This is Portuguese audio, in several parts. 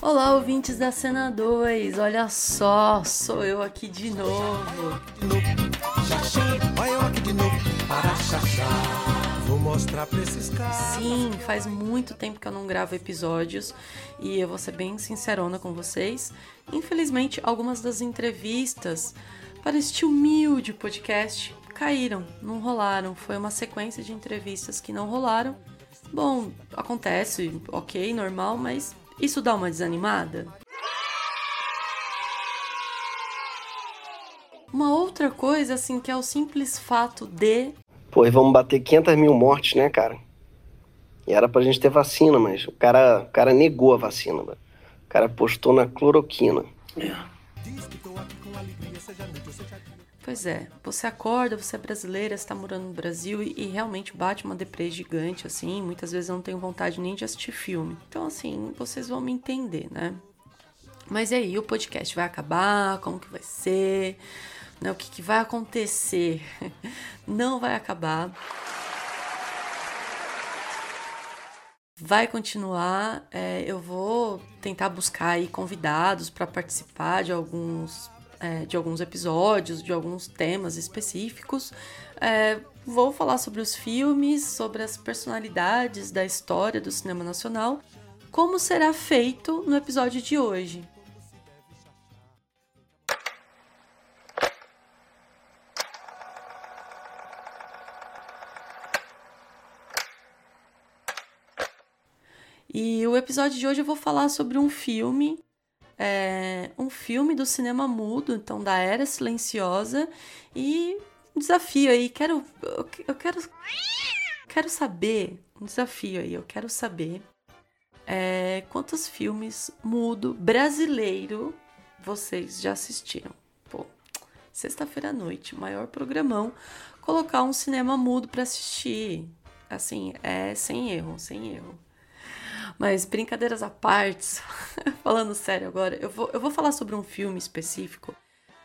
Olá, ouvintes da Cena 2. Olha só, sou eu aqui de novo. Vou mostrar pra esses caras. Sim, faz muito tempo que eu não gravo episódios e eu vou ser bem sincerona com vocês. Infelizmente, algumas das entrevistas para este humilde podcast caíram, não rolaram. Foi uma sequência de entrevistas que não rolaram. Bom, acontece, ok, normal, mas isso dá uma desanimada? Uma outra coisa, assim, que é o simples fato de. Pô, e vamos bater 500 mil mortes, né, cara? E era pra gente ter vacina, mas o cara, o cara negou a vacina, mano. O cara postou na cloroquina. Diz que tô aqui com alegria, seja noite ou seja dia. Pois é, você acorda, você é brasileira, está morando no Brasil e, e realmente bate uma deprê gigante, assim. Muitas vezes eu não tenho vontade nem de assistir filme. Então, assim, vocês vão me entender, né? Mas e aí, o podcast vai acabar? Como que vai ser? Né, o que, que vai acontecer? Não vai acabar. vai continuar. É, eu vou tentar buscar aí convidados para participar de alguns, é, de alguns episódios, de alguns temas específicos. É, vou falar sobre os filmes, sobre as personalidades da história do cinema nacional, como será feito no episódio de hoje. E o episódio de hoje eu vou falar sobre um filme, é, um filme do cinema mudo, então da Era Silenciosa, e um desafio aí, quero, eu, quero, quero saber, um desafio aí, eu quero saber é, quantos filmes mudo brasileiro vocês já assistiram. Pô, sexta-feira à noite, maior programão, colocar um cinema mudo para assistir, assim, é sem erro, sem erro. Mas brincadeiras à parte, falando sério agora, eu vou, eu vou falar sobre um filme específico,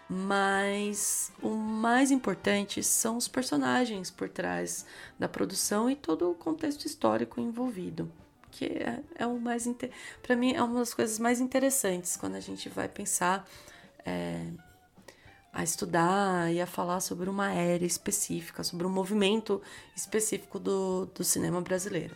mas o mais importante são os personagens por trás da produção e todo o contexto histórico envolvido. Que é, é o mais. para mim, é uma das coisas mais interessantes quando a gente vai pensar. É, a estudar e a falar sobre uma era específica, sobre um movimento específico do, do cinema brasileiro.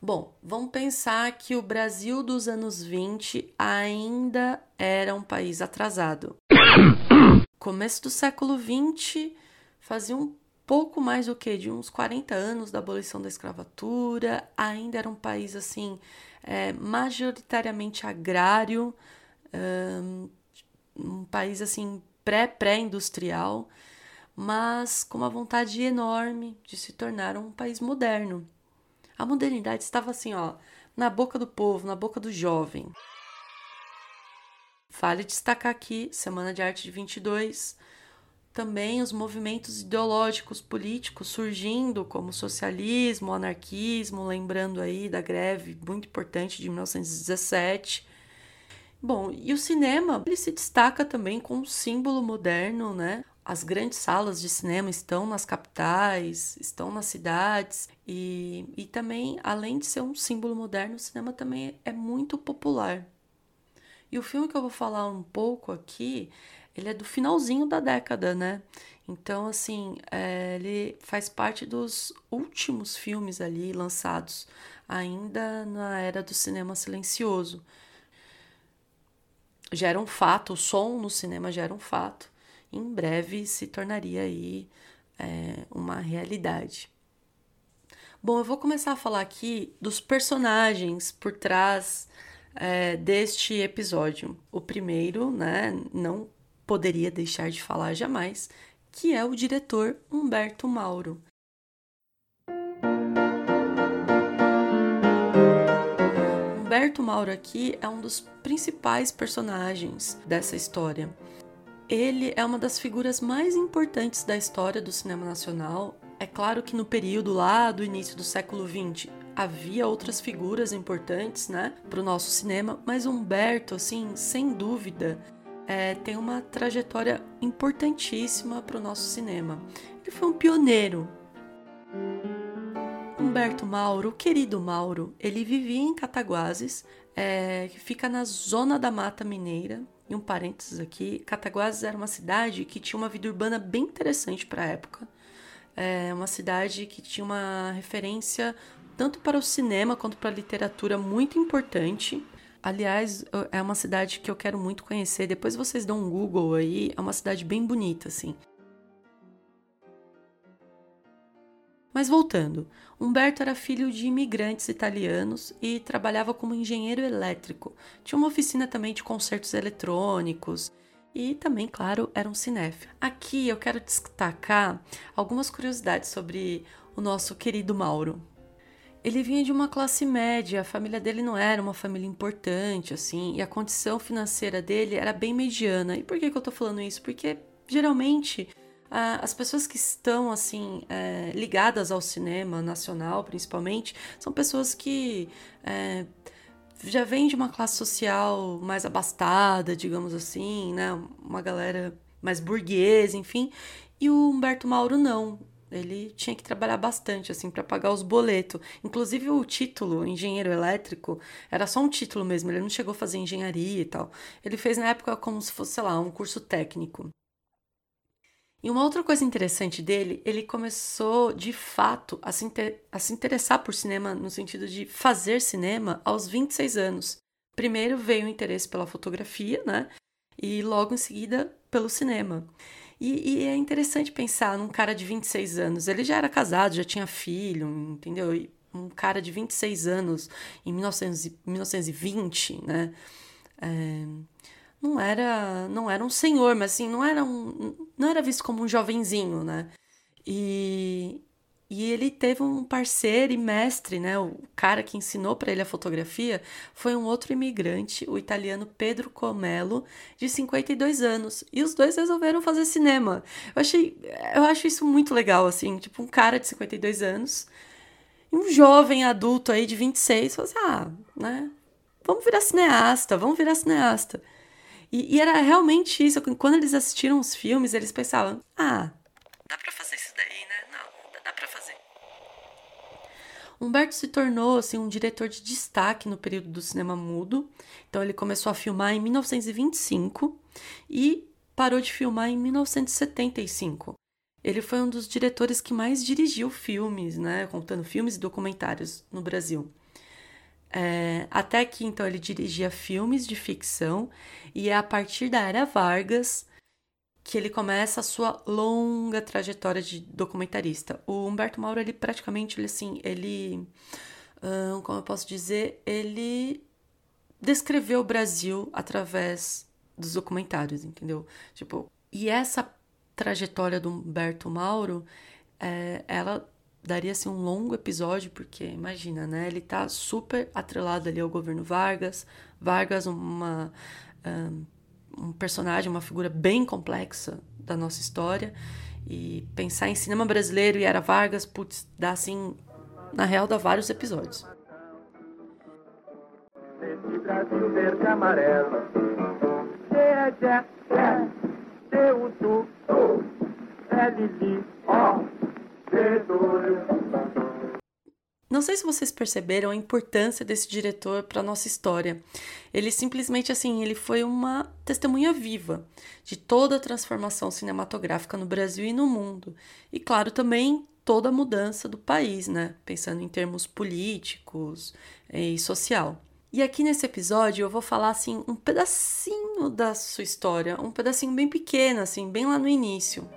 Bom, vamos pensar que o Brasil dos anos 20 ainda era um país atrasado. Começo do século 20 fazia um pouco mais do que de uns 40 anos da abolição da escravatura, ainda era um país assim é, majoritariamente agrário, um, país assim pré-pré-industrial, mas com uma vontade enorme de se tornar um país moderno. A modernidade estava assim, ó, na boca do povo, na boca do jovem. Vale destacar aqui, Semana de Arte de 22, também os movimentos ideológicos políticos surgindo, como socialismo, anarquismo, lembrando aí da greve muito importante de 1917. Bom, e o cinema, ele se destaca também com um símbolo moderno, né? As grandes salas de cinema estão nas capitais, estão nas cidades e, e também, além de ser um símbolo moderno, o cinema também é muito popular. E o filme que eu vou falar um pouco aqui, ele é do finalzinho da década, né? Então, assim, é, ele faz parte dos últimos filmes ali lançados, ainda na era do cinema silencioso. Já era um fato, o som no cinema já era um fato em breve se tornaria aí é, uma realidade. Bom, eu vou começar a falar aqui dos personagens por trás é, deste episódio. O primeiro, né, não poderia deixar de falar jamais, que é o diretor Humberto Mauro. Humberto Mauro aqui é um dos principais personagens dessa história ele é uma das figuras mais importantes da história do cinema nacional. É claro que no período lá do início do século XX havia outras figuras importantes, né, para o nosso cinema, mas Humberto, assim, sem dúvida, é, tem uma trajetória importantíssima para o nosso cinema. Ele foi um pioneiro. Humberto Mauro, o querido Mauro, ele vivia em Cataguases, é, que fica na zona da Mata Mineira. E um parênteses aqui, Cataguases era uma cidade que tinha uma vida urbana bem interessante para a época. É uma cidade que tinha uma referência tanto para o cinema quanto para a literatura muito importante. Aliás, é uma cidade que eu quero muito conhecer. Depois vocês dão um Google aí, é uma cidade bem bonita, assim. Mas voltando, Humberto era filho de imigrantes italianos e trabalhava como engenheiro elétrico. Tinha uma oficina também de concertos eletrônicos e também, claro, era um cinéfilo. Aqui eu quero destacar algumas curiosidades sobre o nosso querido Mauro. Ele vinha de uma classe média, a família dele não era uma família importante, assim, e a condição financeira dele era bem mediana. E por que, que eu tô falando isso? Porque geralmente as pessoas que estão assim é, ligadas ao cinema nacional, principalmente, são pessoas que é, já vêm de uma classe social mais abastada, digamos assim, né? Uma galera mais burguesa, enfim. E o Humberto Mauro não. Ele tinha que trabalhar bastante assim para pagar os boletos. Inclusive o título, engenheiro elétrico, era só um título mesmo, ele não chegou a fazer engenharia e tal. Ele fez na época como se fosse, sei lá, um curso técnico. E uma outra coisa interessante dele, ele começou de fato a se, inter... a se interessar por cinema no sentido de fazer cinema aos 26 anos. Primeiro veio o interesse pela fotografia, né? E logo em seguida pelo cinema. E, e, é interessante pensar num cara de 26 anos. Ele já era casado, já tinha filho, entendeu? E um cara de 26 anos em 1900, 1920, né? É, não era não era um senhor, mas assim, não era um não era visto como um jovenzinho, né? E, e ele teve um parceiro e mestre, né? O cara que ensinou para ele a fotografia foi um outro imigrante, o italiano Pedro Comello, de 52 anos. E os dois resolveram fazer cinema. Eu achei, eu acho isso muito legal, assim, tipo um cara de 52 anos e um jovem adulto aí de 26, falou assim, ah, né? Vamos virar cineasta, vamos virar cineasta. E, e, era realmente isso. Quando eles assistiram os filmes, eles pensavam: ah, dá pra fazer isso daí, né? Não, dá pra fazer. Humberto se tornou assim, um diretor de destaque no período do cinema mudo. Então, ele começou a filmar em 1925 e parou de filmar em 1975. Ele foi um dos diretores que mais dirigiu filmes, né? Contando filmes e documentários no Brasil. É, até que então ele dirigia filmes de ficção e é a partir da era Vargas que ele começa a sua longa trajetória de documentarista. O Humberto Mauro, ele praticamente, ele assim, ele, hum, como eu posso dizer, ele descreveu o Brasil através dos documentários, entendeu? Tipo, e essa trajetória do Humberto Mauro, é, ela daria assim, um longo episódio, porque imagina, né? Ele tá super atrelado ali ao governo Vargas. Vargas, uma, um, personagem, uma figura bem complexa da nossa história. E pensar em cinema brasileiro e era Vargas, putz, dá assim, na real, dá vários episódios. Brasil verde amarelo, é, é. Não sei se vocês perceberam a importância desse diretor para nossa história. Ele simplesmente assim, ele foi uma testemunha viva de toda a transformação cinematográfica no Brasil e no mundo. E claro, também toda a mudança do país, né? Pensando em termos políticos e social. E aqui nesse episódio eu vou falar assim um pedacinho da sua história, um pedacinho bem pequeno assim, bem lá no início.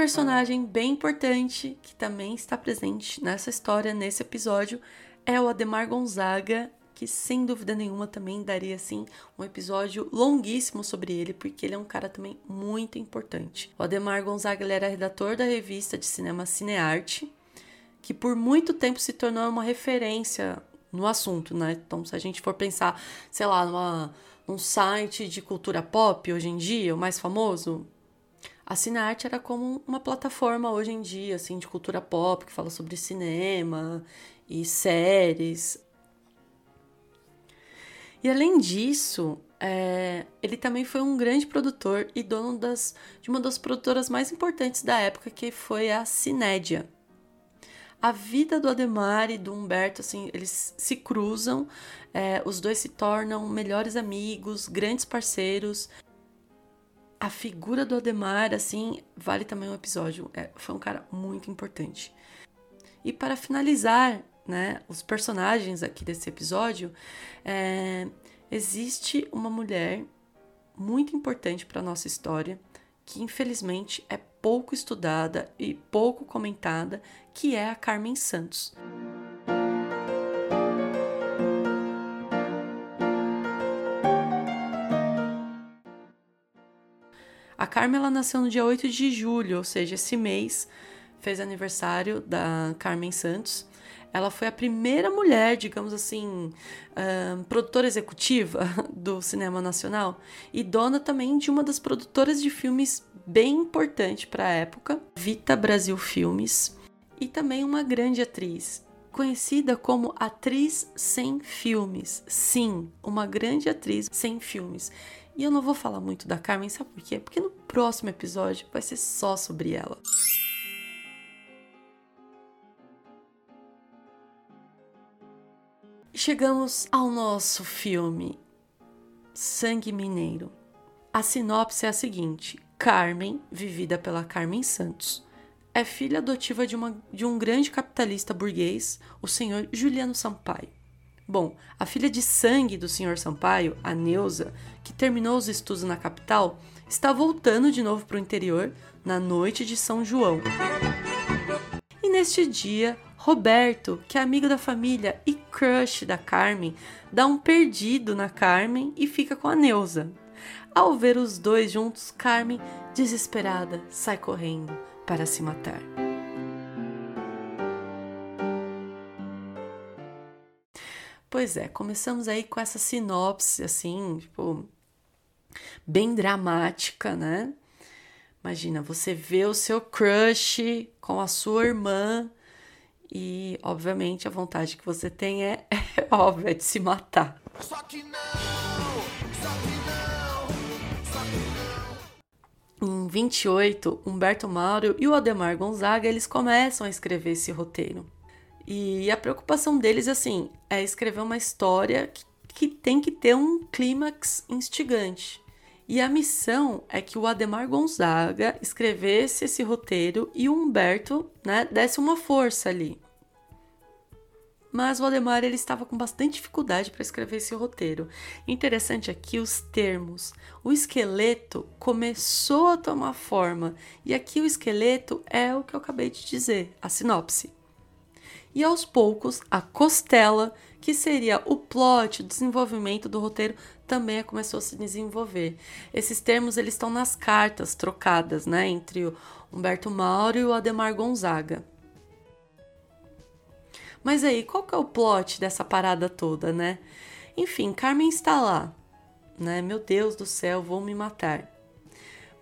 Personagem bem importante que também está presente nessa história, nesse episódio, é o Ademar Gonzaga, que sem dúvida nenhuma também daria assim um episódio longuíssimo sobre ele, porque ele é um cara também muito importante. O Ademar Gonzaga ele era redator da revista de cinema Cinearte, que por muito tempo se tornou uma referência no assunto, né? Então, se a gente for pensar, sei lá, numa, num site de cultura pop hoje em dia, o mais famoso, a Cinearte era como uma plataforma hoje em dia, assim, de cultura pop, que fala sobre cinema e séries. E além disso, é, ele também foi um grande produtor e dono das, de uma das produtoras mais importantes da época, que foi a Cinédia. A vida do Ademar e do Humberto, assim, eles se cruzam, é, os dois se tornam melhores amigos, grandes parceiros. A figura do Ademar, assim, vale também um episódio. É, foi um cara muito importante. E para finalizar, né, os personagens aqui desse episódio, é, existe uma mulher muito importante para a nossa história, que infelizmente é pouco estudada e pouco comentada, que é a Carmen Santos. A Carmen ela nasceu no dia 8 de julho, ou seja, esse mês fez aniversário da Carmen Santos ela foi a primeira mulher, digamos assim, produtora executiva do cinema nacional e dona também de uma das produtoras de filmes bem importante para a época, Vita Brasil Filmes, e também uma grande atriz, conhecida como atriz sem filmes. Sim, uma grande atriz sem filmes. E eu não vou falar muito da Carmen, sabe por quê? Porque no próximo episódio vai ser só sobre ela. Chegamos ao nosso filme Sangue Mineiro. A sinopse é a seguinte: Carmen, vivida pela Carmen Santos, é filha adotiva de, uma, de um grande capitalista burguês, o senhor Juliano Sampaio. Bom, a filha de sangue do senhor Sampaio, a Neuza, que terminou os estudos na capital, está voltando de novo para o interior na noite de São João. E neste dia, Roberto, que é amigo da família e crush da Carmen, dá um perdido na Carmen e fica com a Neuza. Ao ver os dois juntos, Carmen, desesperada, sai correndo para se matar. Pois é, começamos aí com essa sinopse assim, tipo, bem dramática, né? Imagina, você vê o seu crush com a sua irmã e, obviamente, a vontade que você tem é, é óbvia, é de se matar. Só que não, só que não, só que não. Em 28, Humberto Mauro e o Ademar Gonzaga, eles começam a escrever esse roteiro. E a preocupação deles, assim, é escrever uma história que, que tem que ter um clímax instigante. E a missão é que o Ademar Gonzaga escrevesse esse roteiro e o Humberto, né, desse uma força ali. Mas o Ademar ele estava com bastante dificuldade para escrever esse roteiro. Interessante aqui os termos. O esqueleto começou a tomar forma, e aqui o esqueleto é o que eu acabei de dizer, a sinopse. E aos poucos, a costela, que seria o plot, o desenvolvimento do roteiro, também começou a se desenvolver. Esses termos eles estão nas cartas trocadas, né, entre o Humberto Mauro e o Ademar Gonzaga. Mas aí, qual que é o plot dessa parada toda, né? Enfim, Carmen está lá, né? Meu Deus do céu, vou me matar.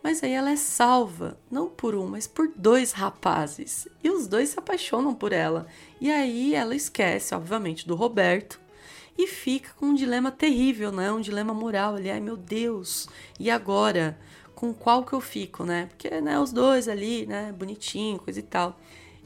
Mas aí ela é salva, não por um, mas por dois rapazes. E os dois se apaixonam por ela. E aí ela esquece, obviamente, do Roberto e fica com um dilema terrível, né? Um dilema moral ali. Ai, meu Deus, e agora? Com qual que eu fico, né? Porque, né, os dois ali, né, bonitinho, coisa e tal.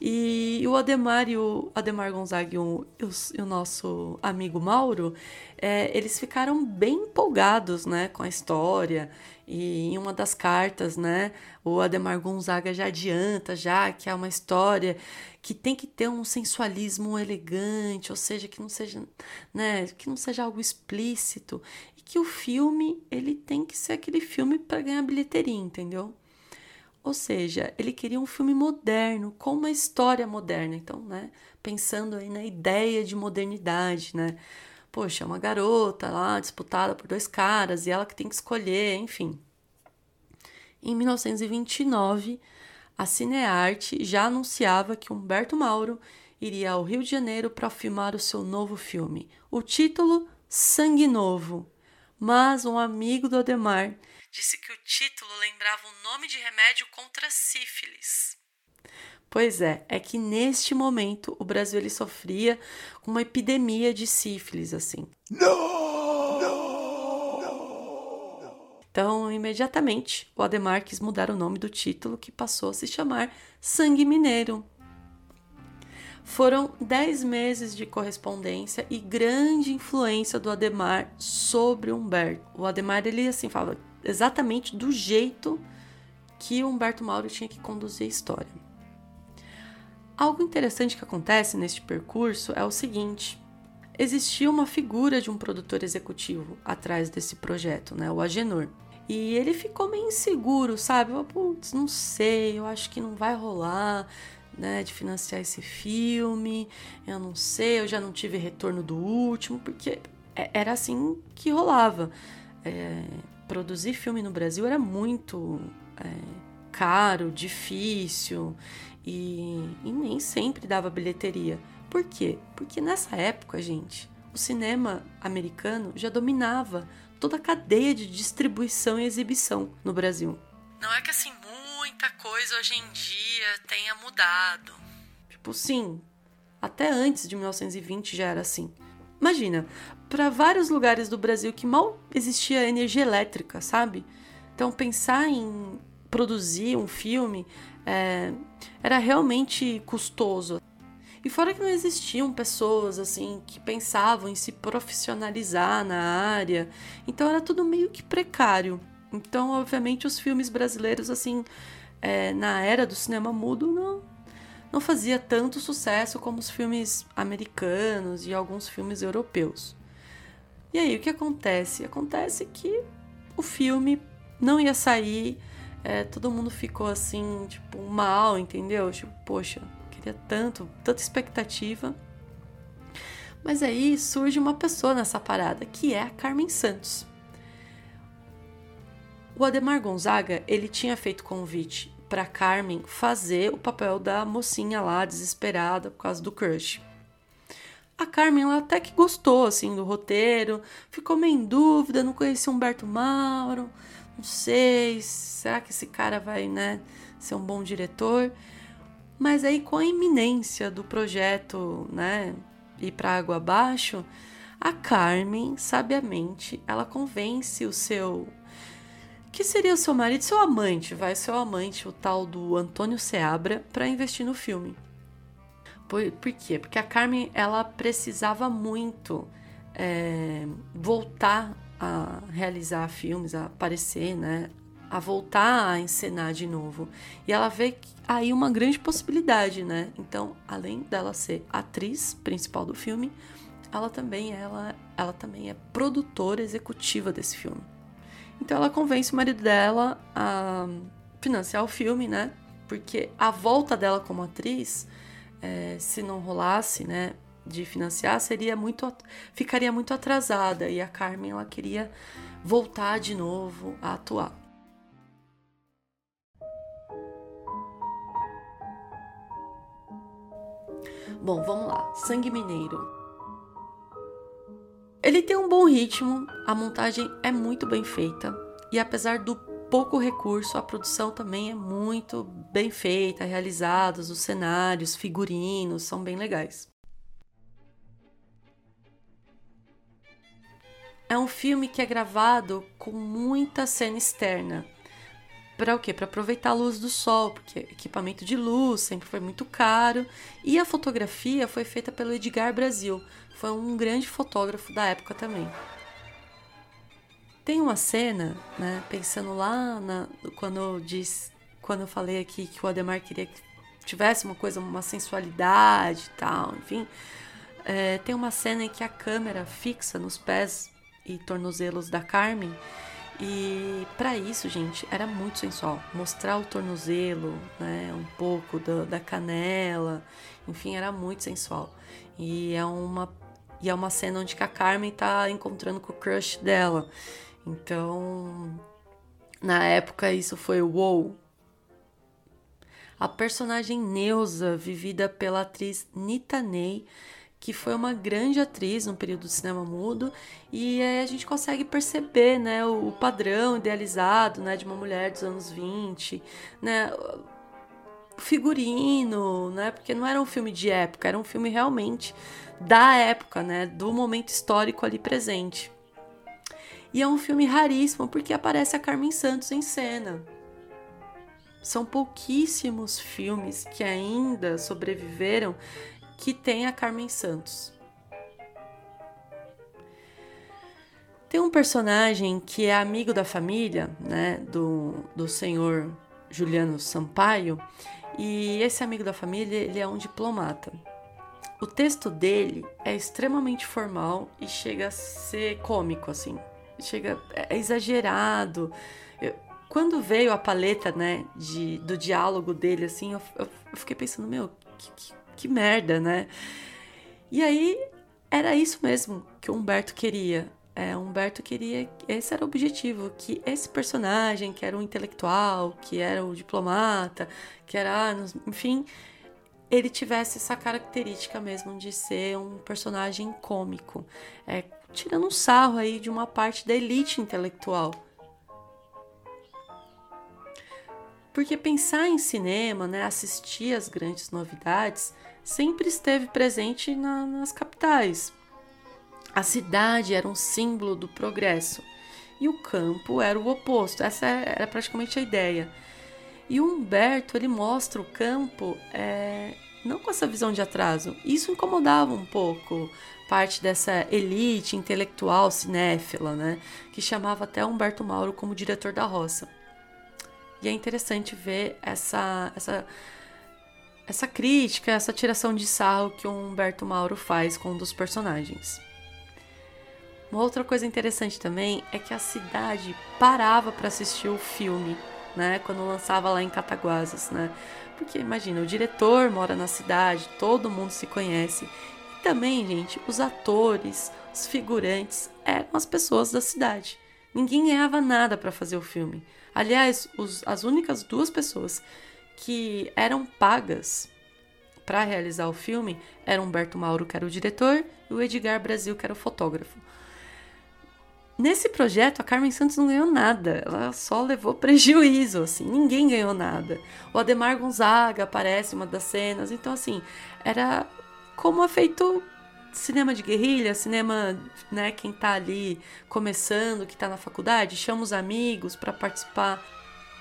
E o Ademar e o Ademar Gonzaga e o, e o nosso amigo Mauro, é, eles ficaram bem empolgados, né, com a história. E em uma das cartas, né, o Ademar Gonzaga já adianta já que é uma história que tem que ter um sensualismo elegante, ou seja, que não seja, né, que não seja algo explícito e que o filme ele tem que ser aquele filme para ganhar bilheteria, entendeu? Ou seja, ele queria um filme moderno, com uma história moderna. Então, né, pensando aí na ideia de modernidade, né? Poxa, uma garota lá disputada por dois caras e ela que tem que escolher, enfim. Em 1929, a Cinearte já anunciava que Humberto Mauro iria ao Rio de Janeiro para filmar o seu novo filme. O título Sangue Novo. Mas um amigo do Ademar disse que o título lembrava o nome de remédio contra sífilis. Pois é, é que neste momento o Brasil ele sofria com uma epidemia de sífilis, assim. Não! Então, imediatamente, o Ademar quis mudar o nome do título, que passou a se chamar Sangue Mineiro. Foram dez meses de correspondência e grande influência do Ademar sobre o Humberto. O Ademar, ele assim, falava exatamente do jeito que Humberto Mauro tinha que conduzir a história. Algo interessante que acontece neste percurso é o seguinte: existia uma figura de um produtor executivo atrás desse projeto, né, o Agenor. E ele ficou meio inseguro, sabe? Putz, não sei, eu acho que não vai rolar, né, de financiar esse filme. Eu não sei, eu já não tive retorno do último, porque é, era assim que rolava. É, produzir filme no Brasil era muito é, caro, difícil e, e nem sempre dava bilheteria. Por quê? Porque nessa época, gente, o cinema americano já dominava toda a cadeia de distribuição e exibição no Brasil. Não é que assim muita coisa hoje em dia tenha mudado. Tipo, sim, até antes de 1920 já era assim. Imagina, para vários lugares do Brasil que mal existia energia elétrica, sabe? Então pensar em produzir um filme é, era realmente custoso. E fora que não existiam pessoas assim que pensavam em se profissionalizar na área, então era tudo meio que precário. Então, obviamente, os filmes brasileiros assim, é, na era do cinema mudo, não não fazia tanto sucesso como os filmes americanos e alguns filmes europeus. E aí o que acontece? Acontece que o filme não ia sair, é, todo mundo ficou assim, tipo, mal, entendeu? Tipo, poxa, queria tanto, tanta expectativa. Mas aí surge uma pessoa nessa parada, que é a Carmen Santos. O Ademar Gonzaga, ele tinha feito convite para Carmen fazer o papel da mocinha lá desesperada por causa do crush. A Carmen ela até que gostou assim do roteiro, ficou meio em dúvida, não conhecia Humberto Mauro, não sei, será que esse cara vai, né, ser um bom diretor? Mas aí, com a iminência do projeto, né, ir para água abaixo, a Carmen, sabiamente, ela convence o seu. Que seria o seu marido, seu amante, vai, seu amante, o tal do Antônio Seabra, para investir no filme. Por, por quê? Porque a Carmen, ela precisava muito é, voltar a realizar filmes, a aparecer, né? a voltar a encenar de novo. E ela vê aí uma grande possibilidade, né? Então, além dela ser atriz principal do filme, ela também ela, ela também é produtora executiva desse filme. Então ela convence o marido dela a financiar o filme, né? Porque a volta dela como atriz, é, se não rolasse, né, de financiar, seria muito ficaria muito atrasada e a Carmen ela queria voltar de novo a atuar. Bom, vamos lá. Sangue Mineiro. Ele tem um bom ritmo, a montagem é muito bem feita e apesar do pouco recurso, a produção também é muito bem feita, realizados, os cenários, figurinos são bem legais. É um filme que é gravado com muita cena externa, para o quê? Para aproveitar a luz do sol, porque equipamento de luz sempre foi muito caro. E a fotografia foi feita pelo Edgar Brasil, foi um grande fotógrafo da época também. Tem uma cena, né, pensando lá na, quando eu disse, quando eu falei aqui que o Ademar queria que tivesse uma coisa, uma sensualidade e tal, enfim. É, tem uma cena em que a câmera fixa nos pés e tornozelos da Carmen e para isso, gente, era muito sensual. Mostrar o tornozelo, né, um pouco do, da canela, enfim, era muito sensual. E é uma e é uma cena onde a Carmen tá encontrando com o crush dela. Então, na época isso foi wow. A personagem Neuza, vivida pela atriz Nita Ney, que foi uma grande atriz no período do cinema mudo, e aí a gente consegue perceber, né, o, padrão idealizado, né, de uma mulher dos anos 20, né, figurino, né, porque não era um filme de época, era um filme realmente da época, né, do momento histórico ali presente. E é um filme raríssimo porque aparece a Carmen Santos em cena. São pouquíssimos filmes que ainda sobreviveram que tem a Carmen Santos. Tem um personagem que é amigo da família, né, do, do senhor Juliano Sampaio, e esse amigo da família, ele é um diplomata. O texto dele é extremamente formal e chega a ser cômico, assim. Chega, é exagerado. Eu, quando veio a paleta, né, de, do diálogo dele, assim, eu, eu, fiquei pensando, meu, que, que, que merda, né? E aí, era isso mesmo que o Humberto queria é, Humberto queria. Esse era o objetivo, que esse personagem, que era o intelectual, que era o diplomata, que era. Enfim, ele tivesse essa característica mesmo de ser um personagem cômico. É, tirando um sarro aí de uma parte da elite intelectual. Porque pensar em cinema, né, assistir às grandes novidades, sempre esteve presente na, nas capitais a cidade era um símbolo do progresso e o campo era o oposto. Essa era praticamente a ideia. E o Humberto ele mostra o campo é, não com essa visão de atraso. Isso incomodava um pouco parte dessa elite intelectual cinéfila, né? Que chamava até Humberto Mauro como diretor da roça. E é interessante ver essa, essa, essa crítica, essa tiração de sarro que o Humberto Mauro faz com um dos personagens. Uma outra coisa interessante também é que a cidade parava para assistir o filme, né? Quando lançava lá em Cataguasas, né? Porque imagina, o diretor mora na cidade, todo mundo se conhece. E também, gente, os atores, os figurantes eram as pessoas da cidade. Ninguém ganhava nada para fazer o filme. Aliás, os, as únicas duas pessoas que eram pagas para realizar o filme eram Humberto Mauro, que era o diretor, e o Edgar Brasil, que era o fotógrafo. Nesse projeto, a Carmen Santos não ganhou nada, ela só levou prejuízo, assim, ninguém ganhou nada. O Ademar Gonzaga aparece uma das cenas, então, assim, era como é feito cinema de guerrilha, cinema, né, quem tá ali começando, que tá na faculdade, chama os amigos para participar,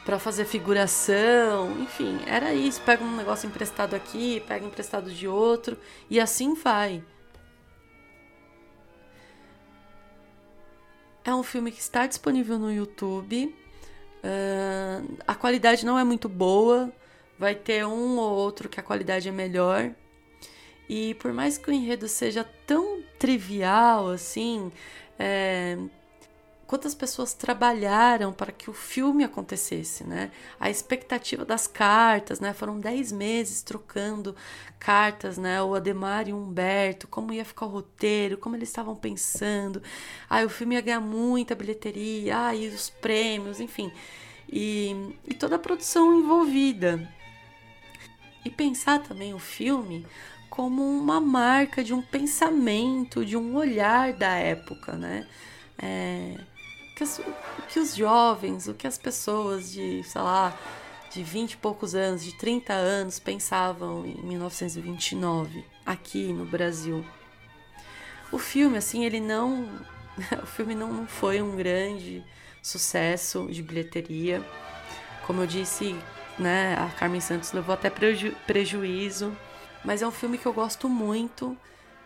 para fazer figuração, enfim, era isso, pega um negócio emprestado aqui, pega emprestado de outro, e assim vai. É um filme que está disponível no YouTube. Uh, a qualidade não é muito boa. Vai ter um ou outro que a qualidade é melhor. E por mais que o enredo seja tão trivial assim, é, quantas pessoas trabalharam para que o filme acontecesse, né? A expectativa das cartas, né? Foram dez meses trocando cartas, né? O Ademar e o Humberto, como ia ficar o roteiro, como eles estavam pensando. Ah, o filme ia ganhar muita bilheteria, ah, e os prêmios, enfim. E, e toda a produção envolvida. E pensar também o filme como uma marca de um pensamento, de um olhar da época, né? É, que, que os jovens, o que as pessoas de, sei lá, de 20 e poucos anos, de 30 anos pensavam em 1929 aqui no Brasil. O filme, assim, ele não. o filme não, não foi um grande sucesso de bilheteria. Como eu disse, né, a Carmen Santos levou até preju prejuízo. Mas é um filme que eu gosto muito.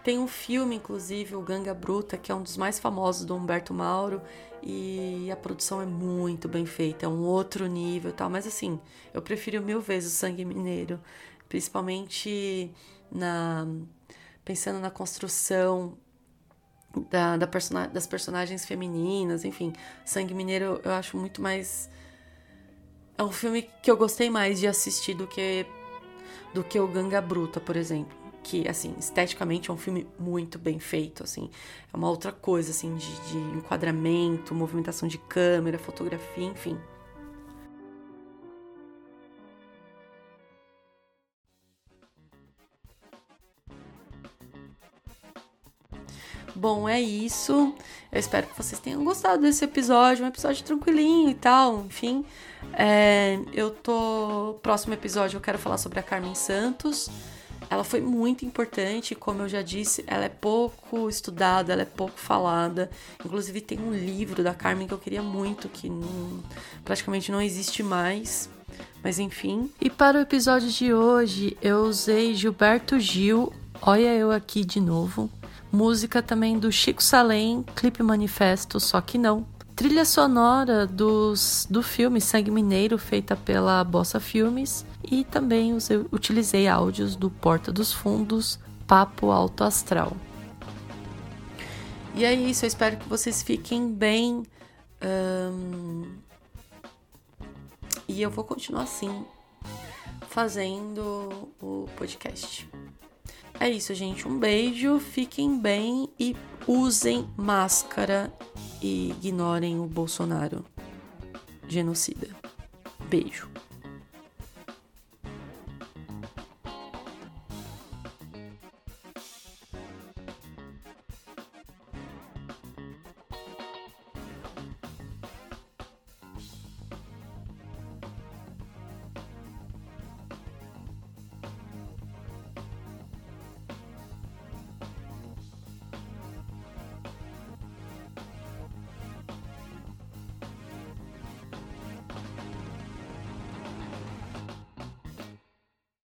Tem um filme, inclusive, o Ganga Bruta, que é um dos mais famosos do Humberto Mauro, e a produção é muito bem feita, é um outro nível e tal. Mas assim, eu prefiro mil vezes o Sangue Mineiro, principalmente na pensando na construção da, da das personagens femininas, enfim. Sangue Mineiro eu acho muito mais. É um filme que eu gostei mais de assistir do que, do que o Ganga Bruta, por exemplo que, assim, esteticamente é um filme muito bem feito, assim. É uma outra coisa, assim, de, de enquadramento, movimentação de câmera, fotografia, enfim. Bom, é isso. Eu espero que vocês tenham gostado desse episódio, um episódio tranquilinho e tal, enfim. É, eu tô. Próximo episódio eu quero falar sobre a Carmen Santos. Ela foi muito importante, como eu já disse, ela é pouco estudada, ela é pouco falada. Inclusive tem um livro da Carmen que eu queria muito, que não, praticamente não existe mais. Mas enfim. E para o episódio de hoje, eu usei Gilberto Gil, Olha Eu Aqui de Novo. Música também do Chico Salem, Clipe Manifesto, só que não. Trilha sonora dos, do filme Sangue Mineiro, feita pela Bossa Filmes. E também usei, utilizei áudios do Porta dos Fundos, Papo Alto Astral. E é isso, eu espero que vocês fiquem bem. Um... E eu vou continuar assim, fazendo o podcast. É isso, gente. Um beijo, fiquem bem e usem máscara e ignorem o Bolsonaro genocida. Beijo.